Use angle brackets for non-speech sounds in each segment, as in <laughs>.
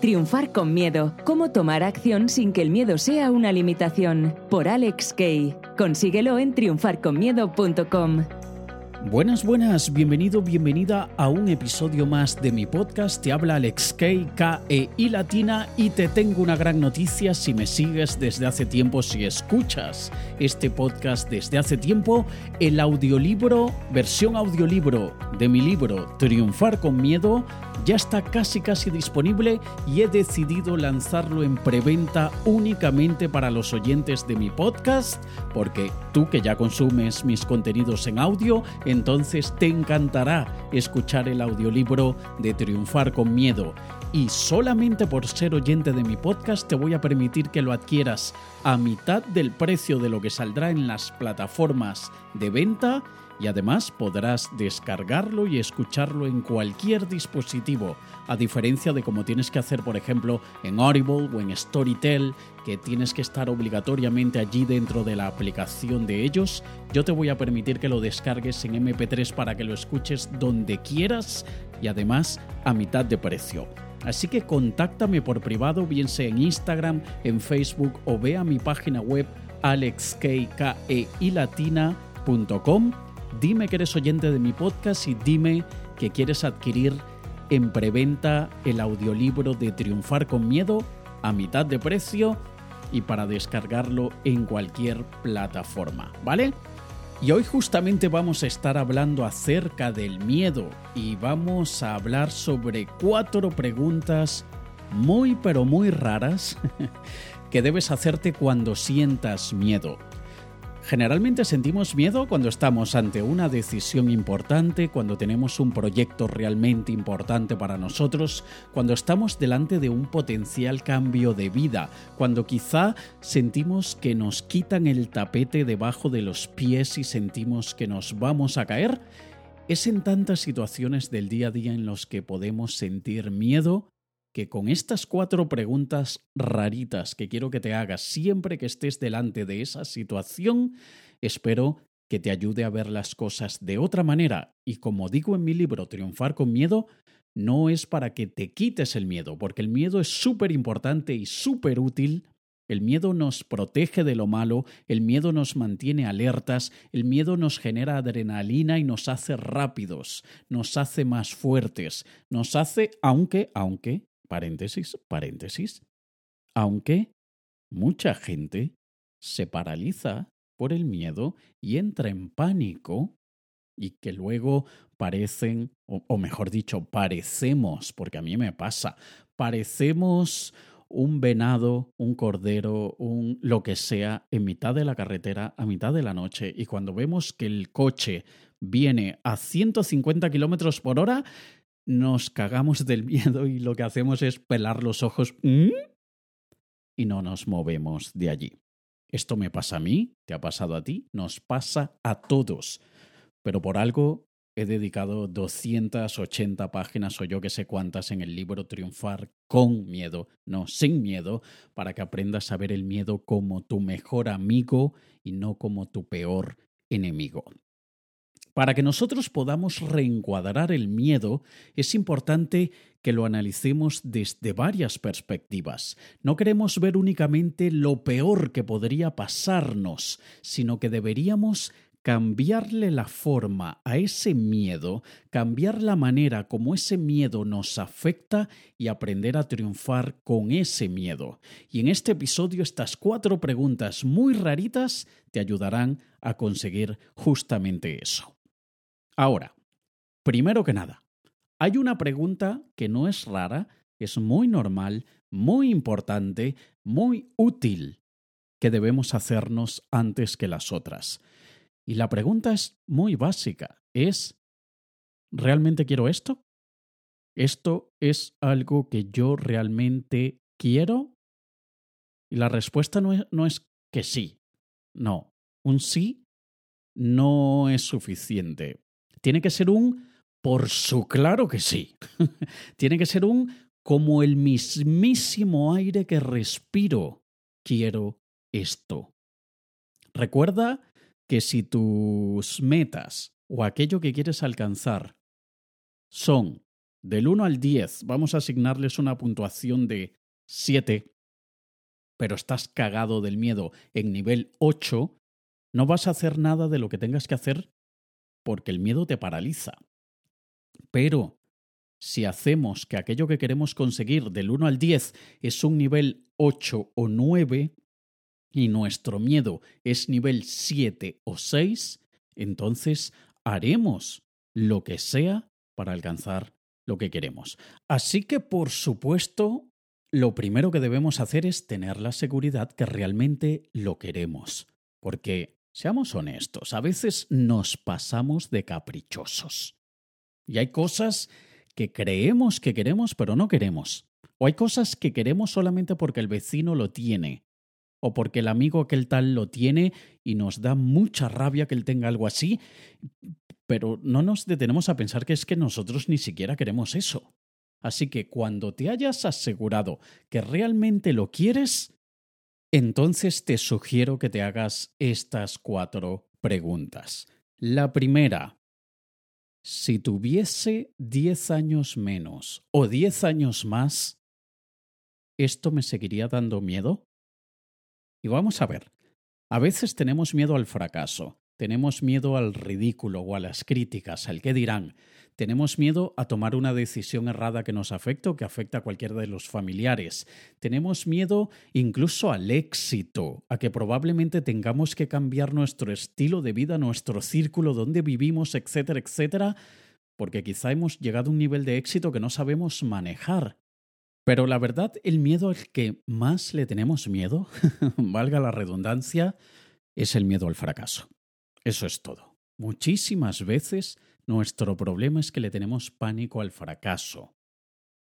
Triunfar con miedo. Cómo tomar acción sin que el miedo sea una limitación. Por Alex Kay. Consíguelo en triunfarconmiedo.com. Buenas, buenas, bienvenido, bienvenida a un episodio más de mi podcast. Te habla Alex Kay, K-E y Latina, y te tengo una gran noticia si me sigues desde hace tiempo, si escuchas este podcast desde hace tiempo, el audiolibro, versión audiolibro de mi libro Triunfar con Miedo, ya está casi casi disponible y he decidido lanzarlo en preventa únicamente para los oyentes de mi podcast, porque tú que ya consumes mis contenidos en audio, entonces te encantará escuchar el audiolibro de Triunfar con Miedo. Y solamente por ser oyente de mi podcast te voy a permitir que lo adquieras a mitad del precio de lo que saldrá en las plataformas de venta y además podrás descargarlo y escucharlo en cualquier dispositivo, a diferencia de como tienes que hacer por ejemplo en Audible o en Storytel, que tienes que estar obligatoriamente allí dentro de la aplicación de ellos, yo te voy a permitir que lo descargues en MP3 para que lo escuches donde quieras y además a mitad de precio. Así que contáctame por privado, bien sea en Instagram, en Facebook o ve a mi página web alexkeilatina.com dime que eres oyente de mi podcast y dime que quieres adquirir en preventa el audiolibro de Triunfar con Miedo a mitad de precio y para descargarlo en cualquier plataforma, ¿vale? Y hoy justamente vamos a estar hablando acerca del miedo y vamos a hablar sobre cuatro preguntas muy pero muy raras <laughs> que debes hacerte cuando sientas miedo. Generalmente sentimos miedo cuando estamos ante una decisión importante, cuando tenemos un proyecto realmente importante para nosotros, cuando estamos delante de un potencial cambio de vida, cuando quizá sentimos que nos quitan el tapete debajo de los pies y sentimos que nos vamos a caer. Es en tantas situaciones del día a día en los que podemos sentir miedo que con estas cuatro preguntas raritas que quiero que te hagas siempre que estés delante de esa situación, espero que te ayude a ver las cosas de otra manera. Y como digo en mi libro Triunfar con Miedo, no es para que te quites el miedo, porque el miedo es súper importante y súper útil. El miedo nos protege de lo malo, el miedo nos mantiene alertas, el miedo nos genera adrenalina y nos hace rápidos, nos hace más fuertes, nos hace, aunque, aunque, paréntesis, paréntesis, aunque mucha gente se paraliza por el miedo y entra en pánico y que luego parecen, o, mejor dicho, parecemos, porque a mí me pasa, parecemos un venado, un cordero, un lo que sea, en mitad de la carretera, a mitad de la noche, y cuando vemos que el coche viene a 150 kilómetros por hora, nos cagamos del miedo y lo que hacemos es pelar los ojos y no nos movemos de allí. Esto me pasa a mí, te ha pasado a ti, nos pasa a todos. Pero por algo he dedicado 280 páginas o yo que sé cuántas en el libro Triunfar con miedo, no sin miedo, para que aprendas a ver el miedo como tu mejor amigo y no como tu peor enemigo. Para que nosotros podamos reencuadrar el miedo, es importante que lo analicemos desde varias perspectivas. No queremos ver únicamente lo peor que podría pasarnos, sino que deberíamos cambiarle la forma a ese miedo, cambiar la manera como ese miedo nos afecta y aprender a triunfar con ese miedo. Y en este episodio estas cuatro preguntas muy raritas te ayudarán a conseguir justamente eso. Ahora, primero que nada, hay una pregunta que no es rara, es muy normal, muy importante, muy útil, que debemos hacernos antes que las otras. Y la pregunta es muy básica, es, ¿realmente quiero esto? ¿Esto es algo que yo realmente quiero? Y la respuesta no es, no es que sí, no, un sí no es suficiente. Tiene que ser un por su claro que sí. <laughs> Tiene que ser un como el mismísimo aire que respiro. Quiero esto. Recuerda que si tus metas o aquello que quieres alcanzar son del 1 al 10 vamos a asignarles una puntuación de 7, pero estás cagado del miedo en nivel 8, no vas a hacer nada de lo que tengas que hacer porque el miedo te paraliza. Pero si hacemos que aquello que queremos conseguir del 1 al 10 es un nivel 8 o 9 y nuestro miedo es nivel 7 o 6, entonces haremos lo que sea para alcanzar lo que queremos. Así que, por supuesto, lo primero que debemos hacer es tener la seguridad que realmente lo queremos. Porque, seamos honestos, a veces nos pasamos de caprichosos. Y hay cosas que creemos que queremos pero no queremos. O hay cosas que queremos solamente porque el vecino lo tiene. O porque el amigo aquel tal lo tiene y nos da mucha rabia que él tenga algo así. Pero no nos detenemos a pensar que es que nosotros ni siquiera queremos eso. Así que cuando te hayas asegurado que realmente lo quieres, entonces te sugiero que te hagas estas cuatro preguntas. La primera, si tuviese 10 años menos o 10 años más, ¿esto me seguiría dando miedo? Y vamos a ver, a veces tenemos miedo al fracaso, tenemos miedo al ridículo o a las críticas, al qué dirán, tenemos miedo a tomar una decisión errada que nos afecte o que afecte a cualquiera de los familiares. Tenemos miedo incluso al éxito, a que probablemente tengamos que cambiar nuestro estilo de vida, nuestro círculo donde vivimos, etcétera, etcétera, porque quizá hemos llegado a un nivel de éxito que no sabemos manejar. Pero la verdad, el miedo al que más le tenemos miedo, <laughs> valga la redundancia, es el miedo al fracaso. Eso es todo. Muchísimas veces nuestro problema es que le tenemos pánico al fracaso.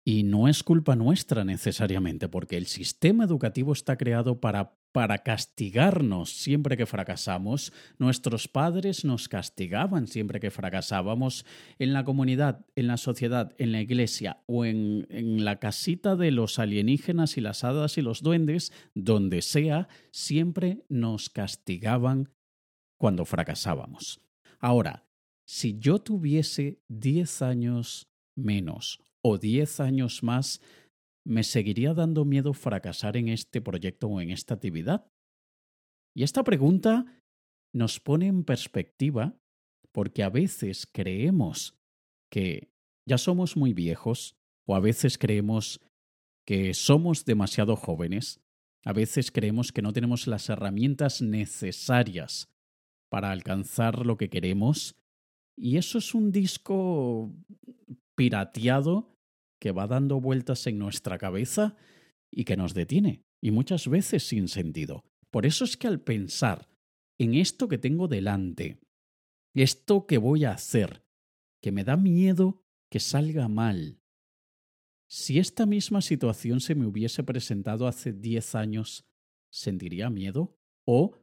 Y no es culpa nuestra necesariamente, porque el sistema educativo está creado para, para castigarnos siempre que fracasamos. Nuestros padres nos castigaban siempre que fracasábamos en la comunidad, en la sociedad, en la iglesia o en, en la casita de los alienígenas y las hadas y los duendes, donde sea, siempre nos castigaban cuando fracasábamos. Ahora, si yo tuviese 10 años menos o 10 años más, ¿me seguiría dando miedo fracasar en este proyecto o en esta actividad? Y esta pregunta nos pone en perspectiva porque a veces creemos que ya somos muy viejos o a veces creemos que somos demasiado jóvenes, a veces creemos que no tenemos las herramientas necesarias para alcanzar lo que queremos y eso es un disco pirateado que va dando vueltas en nuestra cabeza y que nos detiene, y muchas veces sin sentido. Por eso es que al pensar en esto que tengo delante, esto que voy a hacer, que me da miedo que salga mal, si esta misma situación se me hubiese presentado hace 10 años, ¿sentiría miedo? ¿O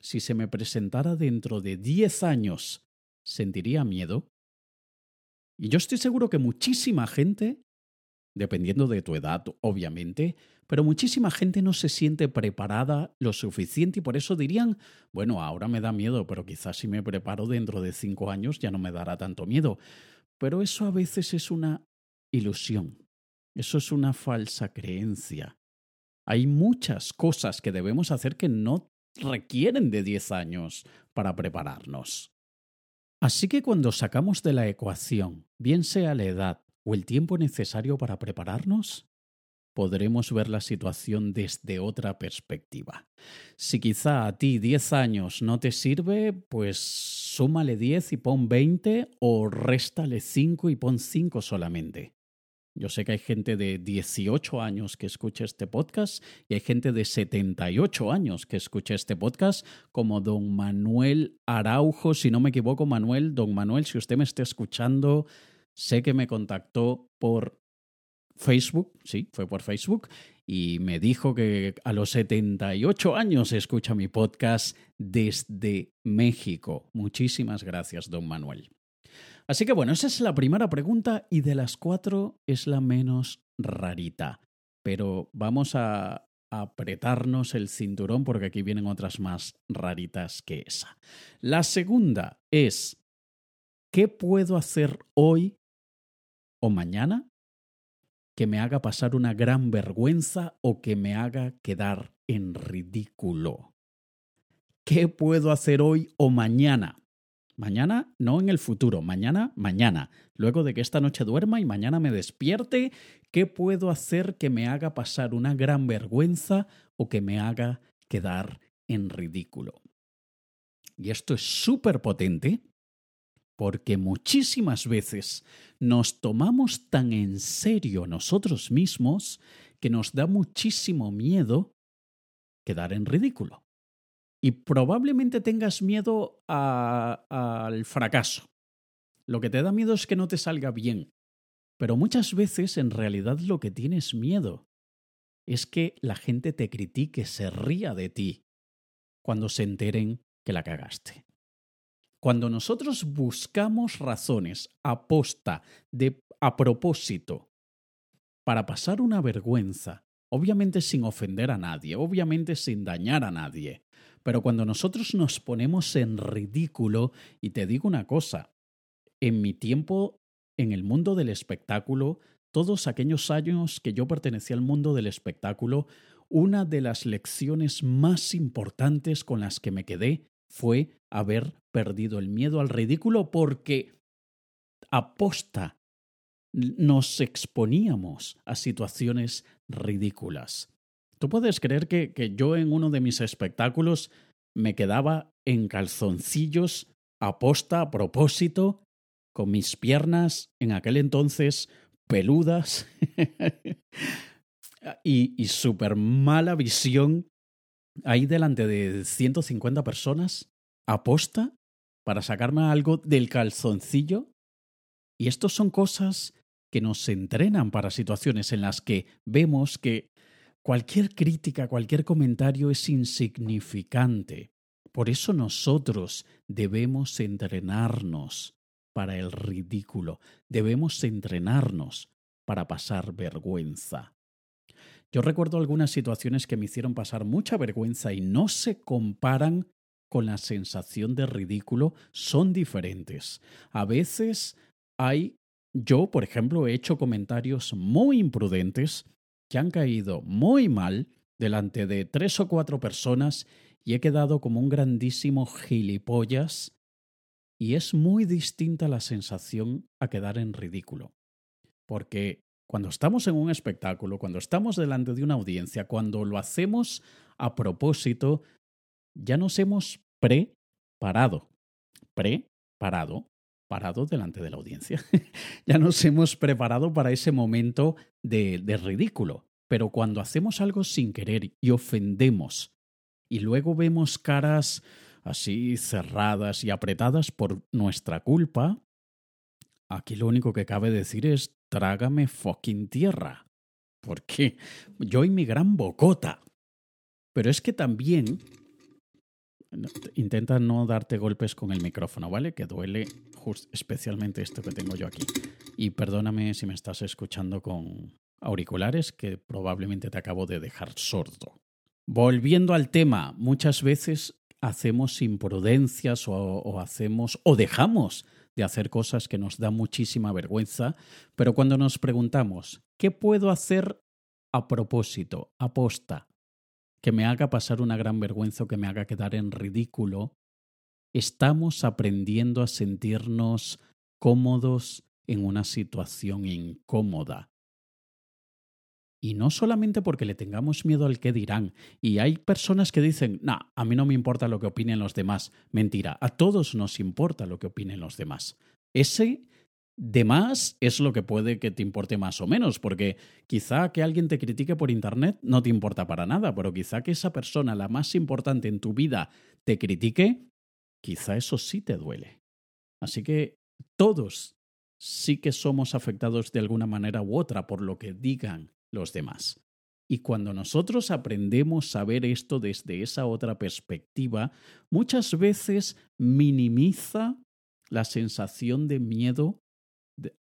si se me presentara dentro de 10 años, sentiría miedo. Y yo estoy seguro que muchísima gente, dependiendo de tu edad, obviamente, pero muchísima gente no se siente preparada lo suficiente y por eso dirían, bueno, ahora me da miedo, pero quizás si me preparo dentro de cinco años ya no me dará tanto miedo. Pero eso a veces es una ilusión, eso es una falsa creencia. Hay muchas cosas que debemos hacer que no requieren de 10 años para prepararnos. Así que cuando sacamos de la ecuación, bien sea la edad o el tiempo necesario para prepararnos, podremos ver la situación desde otra perspectiva. Si quizá a ti 10 años no te sirve, pues súmale 10 y pon 20 o réstale 5 y pon 5 solamente. Yo sé que hay gente de 18 años que escucha este podcast y hay gente de 78 años que escucha este podcast, como don Manuel Araujo, si no me equivoco, Manuel, don Manuel, si usted me está escuchando, sé que me contactó por Facebook, sí, fue por Facebook, y me dijo que a los 78 años escucha mi podcast desde México. Muchísimas gracias, don Manuel. Así que bueno, esa es la primera pregunta y de las cuatro es la menos rarita. Pero vamos a apretarnos el cinturón porque aquí vienen otras más raritas que esa. La segunda es, ¿qué puedo hacer hoy o mañana que me haga pasar una gran vergüenza o que me haga quedar en ridículo. ¿Qué puedo hacer hoy o mañana? Mañana, no en el futuro, mañana, mañana. Luego de que esta noche duerma y mañana me despierte, ¿qué puedo hacer que me haga pasar una gran vergüenza o que me haga quedar en ridículo? Y esto es súper potente porque muchísimas veces nos tomamos tan en serio nosotros mismos que nos da muchísimo miedo quedar en ridículo. Y probablemente tengas miedo al fracaso. Lo que te da miedo es que no te salga bien. Pero muchas veces en realidad lo que tienes miedo es que la gente te critique, se ría de ti cuando se enteren que la cagaste. Cuando nosotros buscamos razones aposta, de, a propósito, para pasar una vergüenza, obviamente sin ofender a nadie, obviamente sin dañar a nadie, pero cuando nosotros nos ponemos en ridículo, y te digo una cosa, en mi tiempo en el mundo del espectáculo, todos aquellos años que yo pertenecía al mundo del espectáculo, una de las lecciones más importantes con las que me quedé fue haber perdido el miedo al ridículo porque aposta nos exponíamos a situaciones ridículas. Tú puedes creer que, que, yo en uno de mis espectáculos me quedaba en calzoncillos aposta a propósito, con mis piernas en aquel entonces peludas <laughs> y, y súper mala visión ahí delante de 150 personas aposta para sacarme algo del calzoncillo. Y estos son cosas que nos entrenan para situaciones en las que vemos que cualquier crítica, cualquier comentario es insignificante. Por eso nosotros debemos entrenarnos para el ridículo, debemos entrenarnos para pasar vergüenza. Yo recuerdo algunas situaciones que me hicieron pasar mucha vergüenza y no se comparan con la sensación de ridículo, son diferentes. A veces hay, yo por ejemplo he hecho comentarios muy imprudentes que han caído muy mal delante de tres o cuatro personas y he quedado como un grandísimo gilipollas y es muy distinta la sensación a quedar en ridículo. Porque cuando estamos en un espectáculo, cuando estamos delante de una audiencia, cuando lo hacemos a propósito, ya nos hemos preparado. Preparado. Parado delante de la audiencia. <laughs> ya nos hemos preparado para ese momento de, de ridículo. Pero cuando hacemos algo sin querer y ofendemos y luego vemos caras así cerradas y apretadas por nuestra culpa, aquí lo único que cabe decir es trágame fucking tierra. Porque yo y mi gran bocota. Pero es que también intenta no darte golpes con el micrófono, ¿vale? Que duele especialmente esto que tengo yo aquí. Y perdóname si me estás escuchando con auriculares, que probablemente te acabo de dejar sordo. Volviendo al tema, muchas veces hacemos imprudencias o, o hacemos o dejamos de hacer cosas que nos da muchísima vergüenza, pero cuando nos preguntamos, ¿qué puedo hacer a propósito, aposta, que me haga pasar una gran vergüenza o que me haga quedar en ridículo? Estamos aprendiendo a sentirnos cómodos en una situación incómoda. Y no solamente porque le tengamos miedo al que dirán. Y hay personas que dicen, no, a mí no me importa lo que opinen los demás. Mentira, a todos nos importa lo que opinen los demás. Ese de más es lo que puede que te importe más o menos, porque quizá que alguien te critique por Internet no te importa para nada, pero quizá que esa persona, la más importante en tu vida, te critique, quizá eso sí te duele. Así que todos sí que somos afectados de alguna manera u otra por lo que digan los demás. Y cuando nosotros aprendemos a ver esto desde esa otra perspectiva, muchas veces minimiza la sensación de miedo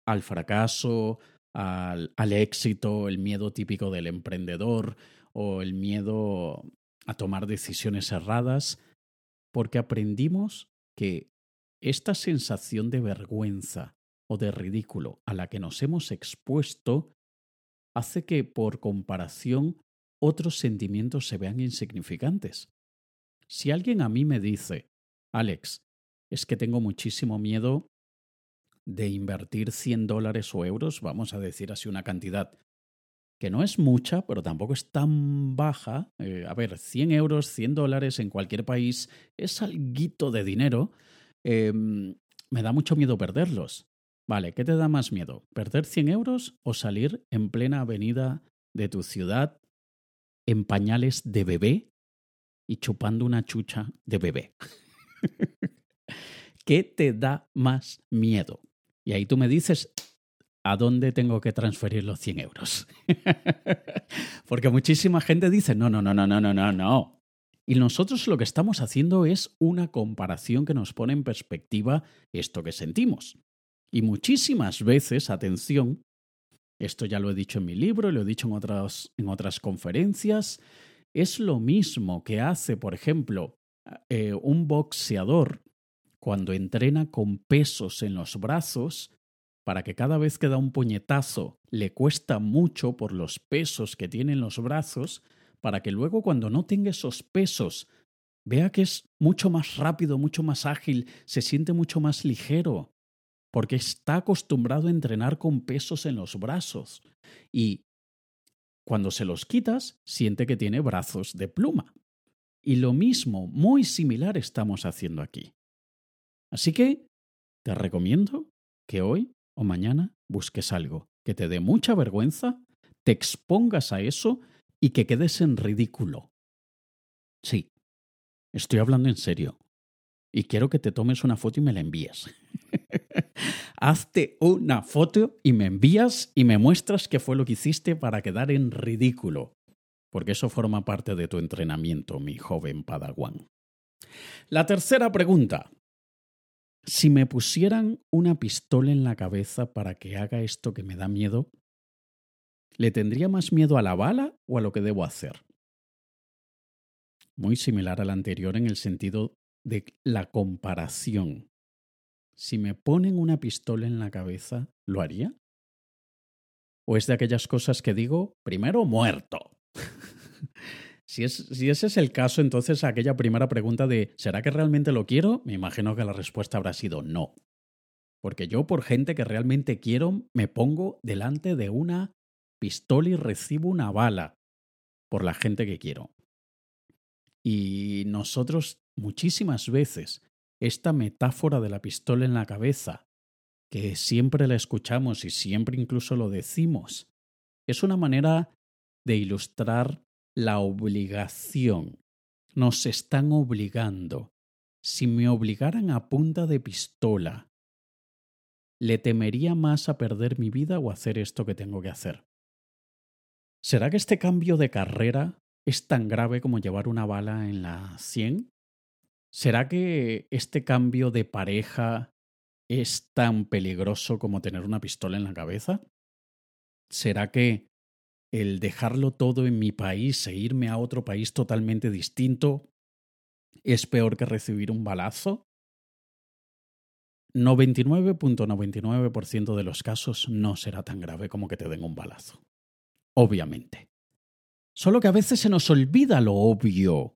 al fracaso, al, al, éxito, el miedo típico del emprendedor o el miedo a tomar decisiones erradas, porque aprendimos que esta sensación de vergüenza o de ridículo a la que nos hemos expuesto hace que, por comparación, otros sentimientos se vean insignificantes. Si alguien a mí me dice, Alex, es que tengo muchísimo miedo de invertir 100 dólares o euros, vamos a decir así una cantidad que no es mucha, pero tampoco es tan baja. Eh, a ver, 100 euros, 100 dólares en cualquier país es algo de dinero. Em, me da mucho miedo perderlos. Vale, ¿qué te da más miedo? ¿Perder 100 euros o salir en plena avenida de tu ciudad en pañales de bebé y chupando una chucha de bebé? <laughs> ¿Qué te da más miedo? Y ahí tú me dices, ¿a dónde tengo que transferir los 100 euros? <laughs> Porque muchísima gente dice, no, no, no, no, no, no, no, no. Y nosotros lo que estamos haciendo es una comparación que nos pone en perspectiva esto que sentimos. Y muchísimas veces, atención, esto ya lo he dicho en mi libro, lo he dicho en otras, en otras conferencias, es lo mismo que hace, por ejemplo, eh, un boxeador cuando entrena con pesos en los brazos para que cada vez que da un puñetazo le cuesta mucho por los pesos que tiene en los brazos, para que luego cuando no tenga esos pesos vea que es mucho más rápido, mucho más ágil, se siente mucho más ligero, porque está acostumbrado a entrenar con pesos en los brazos. Y cuando se los quitas, siente que tiene brazos de pluma. Y lo mismo, muy similar estamos haciendo aquí. Así que te recomiendo que hoy o mañana busques algo que te dé mucha vergüenza, te expongas a eso y que quedes en ridículo. Sí, estoy hablando en serio. Y quiero que te tomes una foto y me la envíes. <laughs> Hazte una foto y me envías y me muestras qué fue lo que hiciste para quedar en ridículo. Porque eso forma parte de tu entrenamiento, mi joven Padawan. La tercera pregunta. Si me pusieran una pistola en la cabeza para que haga esto que me da miedo, ¿le tendría más miedo a la bala o a lo que debo hacer? Muy similar al anterior en el sentido de la comparación. Si me ponen una pistola en la cabeza, ¿lo haría? ¿O es de aquellas cosas que digo, primero muerto? <laughs> Si, ese es el caso, entonces aquella primera pregunta de ¿será que realmente lo quiero? Me imagino que la respuesta habrá sido no. Porque yo por gente que realmente quiero me pongo delante de una pistola y recibo una bala por la gente que quiero. Y nosotros muchísimas veces esta metáfora de la pistola en la cabeza, que siempre la escuchamos y siempre incluso lo decimos, es una manera de ilustrar la obligación. Nos están obligando. Si me obligaran a punta de pistola, ¿le temería más a perder mi vida o hacer esto que tengo que hacer? ¿Será que este cambio de carrera es tan grave como llevar una bala en la sien? ¿Será que este cambio de pareja es tan peligroso como tener una pistola en la cabeza? ¿Será que el dejarlo todo en mi país e irme a otro país totalmente distinto es peor que recibir un balazo? 99.99% de los casos no será tan grave como que te den un balazo. Obviamente. Solo que a veces se nos olvida lo obvio.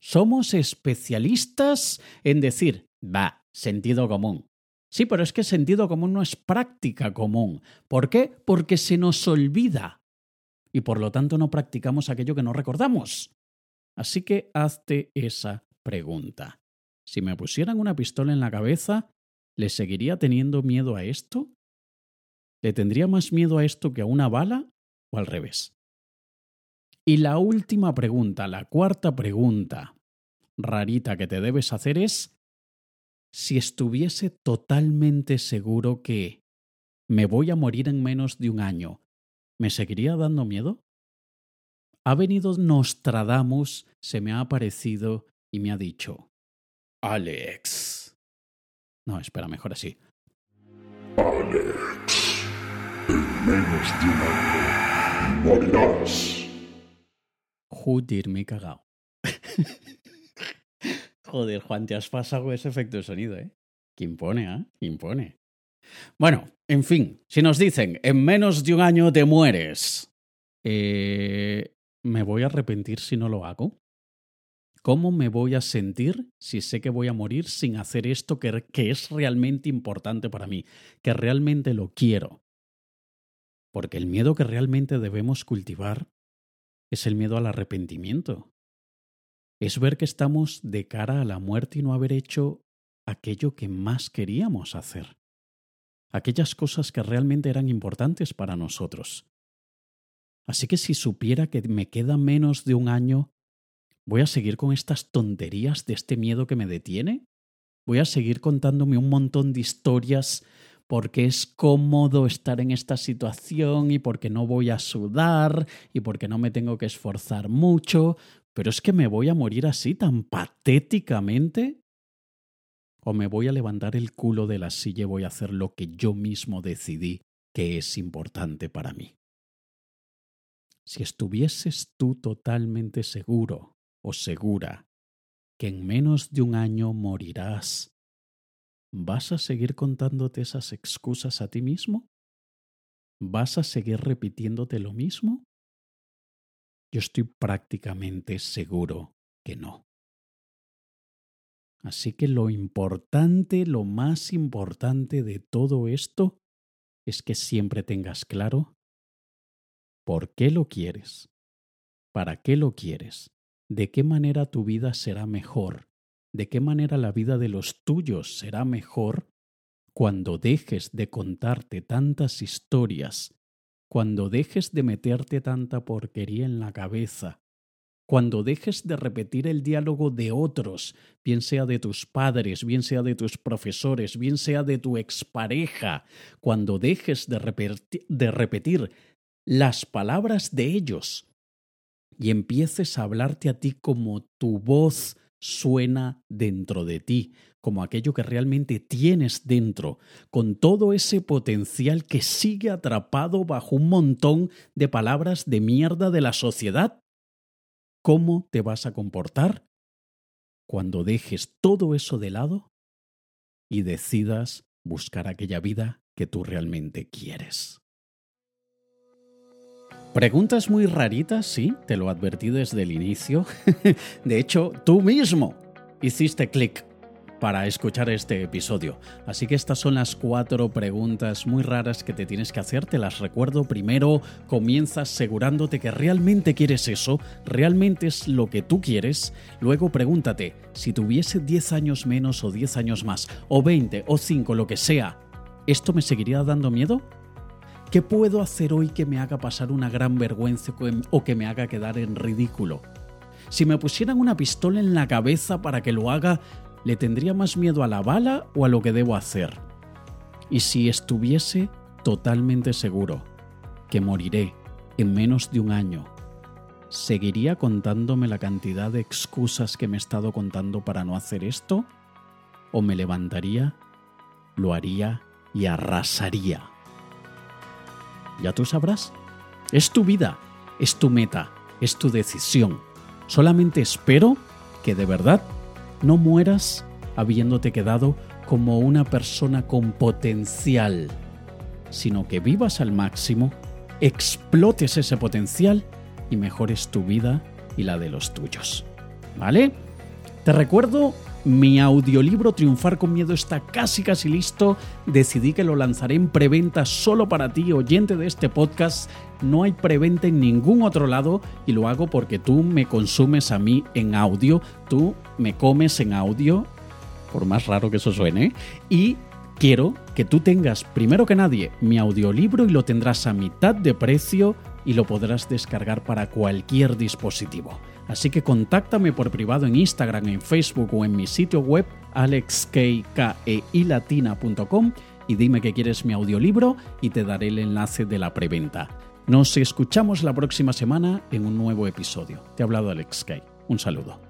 Somos especialistas en decir, va, sentido común. Sí, pero es que sentido común no es práctica común. ¿Por qué? Porque se nos olvida y por lo tanto no practicamos aquello que no recordamos. Así que hazte esa pregunta. Si me pusieran una pistola en la cabeza, ¿le seguiría teniendo miedo a esto? ¿Le tendría más miedo a esto que a una bala o al revés? Y la última pregunta, la cuarta pregunta rarita que te debes hacer es si estuviese totalmente seguro que me voy a morir en menos de un año ¿me seguiría dando miedo? Ha venido Nostradamus, se me ha aparecido y me ha dicho, Alex. No, espera, mejor así. Alex, en menos de un año morirás. Joder, me he cagado. <laughs> Joder, Juan, te has pasado ese efecto de sonido, ¿eh? Que impone, ¿eh? Impone. Bueno, en fin, si nos dicen en menos de un año te mueres, eh, ¿me voy a arrepentir si no lo hago? ¿Cómo me voy a sentir si sé que voy a morir sin hacer esto que, que es realmente importante para mí, que realmente lo quiero? Porque el miedo que realmente debemos cultivar es el miedo al arrepentimiento. Es ver que estamos de cara a la muerte y no haber hecho aquello que más queríamos hacer. Aquellas cosas que realmente eran importantes para nosotros. Así que si supiera que me queda menos de un año ¿Voy a seguir con estas tonterías de este miedo que me detiene? ¿Voy a seguir contándome un montón de historias porque es cómodo estar en esta situación y porque no voy a sudar y porque no me tengo que esforzar mucho? ¿Pero es que me voy a morir así tan patéticamente? ¿O me voy a levantar el culo de la silla y voy a hacer lo que yo mismo decidí que es importante para mí? Si estuvieses tú totalmente seguro o segura que en menos de un año morirás, ¿vas a seguir contándote esas excusas a ti mismo? ¿Vas a seguir repitiéndote lo mismo? Yo estoy prácticamente seguro que no. Así que lo importante, lo más importante de todo esto es que siempre tengas claro por qué lo quieres, para qué lo quieres de qué manera tu vida será mejor, de qué manera la vida de los tuyos será mejor cuando dejes de contarte tantas historias, cuando dejes de meterte tanta porquería en la cabeza, cuando dejes de repetir el diálogo de otros, bien sea de tus padres, bien sea de tus profesores, bien sea de tu expareja, cuando dejes de, repetir, las palabras de ellos, y empieces a hablarte a ti como tu voz suena dentro de ti, como aquello que realmente tienes dentro, con todo ese potencial que sigue atrapado bajo un montón de palabras de mierda de la sociedad. ¿Cómo te vas a comportar cuando dejes todo eso de lado y decidas buscar aquella vida que tú realmente quieres? Preguntas muy raritas, sí, te lo advertí desde el inicio. <laughs> de hecho, tú mismo hiciste clic para escuchar este episodio. Así que estas son las cuatro preguntas muy raras que te tienes que hacer. Te las recuerdo. Primero, comienza asegurándote que realmente quieres eso, realmente es lo que tú quieres. Luego pregúntate, si tuviese 10 años menos o 10 años más, o 20 o 5, lo que sea, ¿esto me seguiría dando miedo? ¿Qué puedo hacer hoy que me haga pasar una gran vergüenza o que me haga quedar en ridículo? Si me pusieran una pistola en la cabeza para que lo haga, ¿le tendría más miedo a la bala o a lo que debo hacer? Y si estuviese totalmente seguro que moriré en menos de un año, ¿seguiría contándome la cantidad de excusas que me he estado contando para no hacer esto? ¿O me levantaría, lo haría y arrasaría? ya tú sabrás. Es tu vida, es tu meta, es tu decisión. Solamente espero que de verdad no mueras habiéndote quedado como una persona con potencial, sino que vivas al máximo, explotes ese potencial y mejores tu vida y la de los tuyos. ¿Vale? Te recuerdo mi audiolibro Triunfar con Miedo está casi casi listo. Decidí que lo lanzaré en preventa solo para ti, oyente de este podcast. No hay preventa en ningún otro lado y lo hago porque tú me consumes a mí en audio, tú me comes en audio, por más raro que eso suene, y quiero que tú tengas primero que nadie mi audiolibro y lo tendrás a mitad de precio y lo podrás descargar para cualquier dispositivo. Así que contáctame por privado en Instagram, en Facebook o en mi sitio web alexkeilatina.com y dime que quieres mi audiolibro y te daré el enlace de la preventa. Nos escuchamos la próxima semana en un nuevo episodio. Te ha hablado Alex Kay. Un saludo.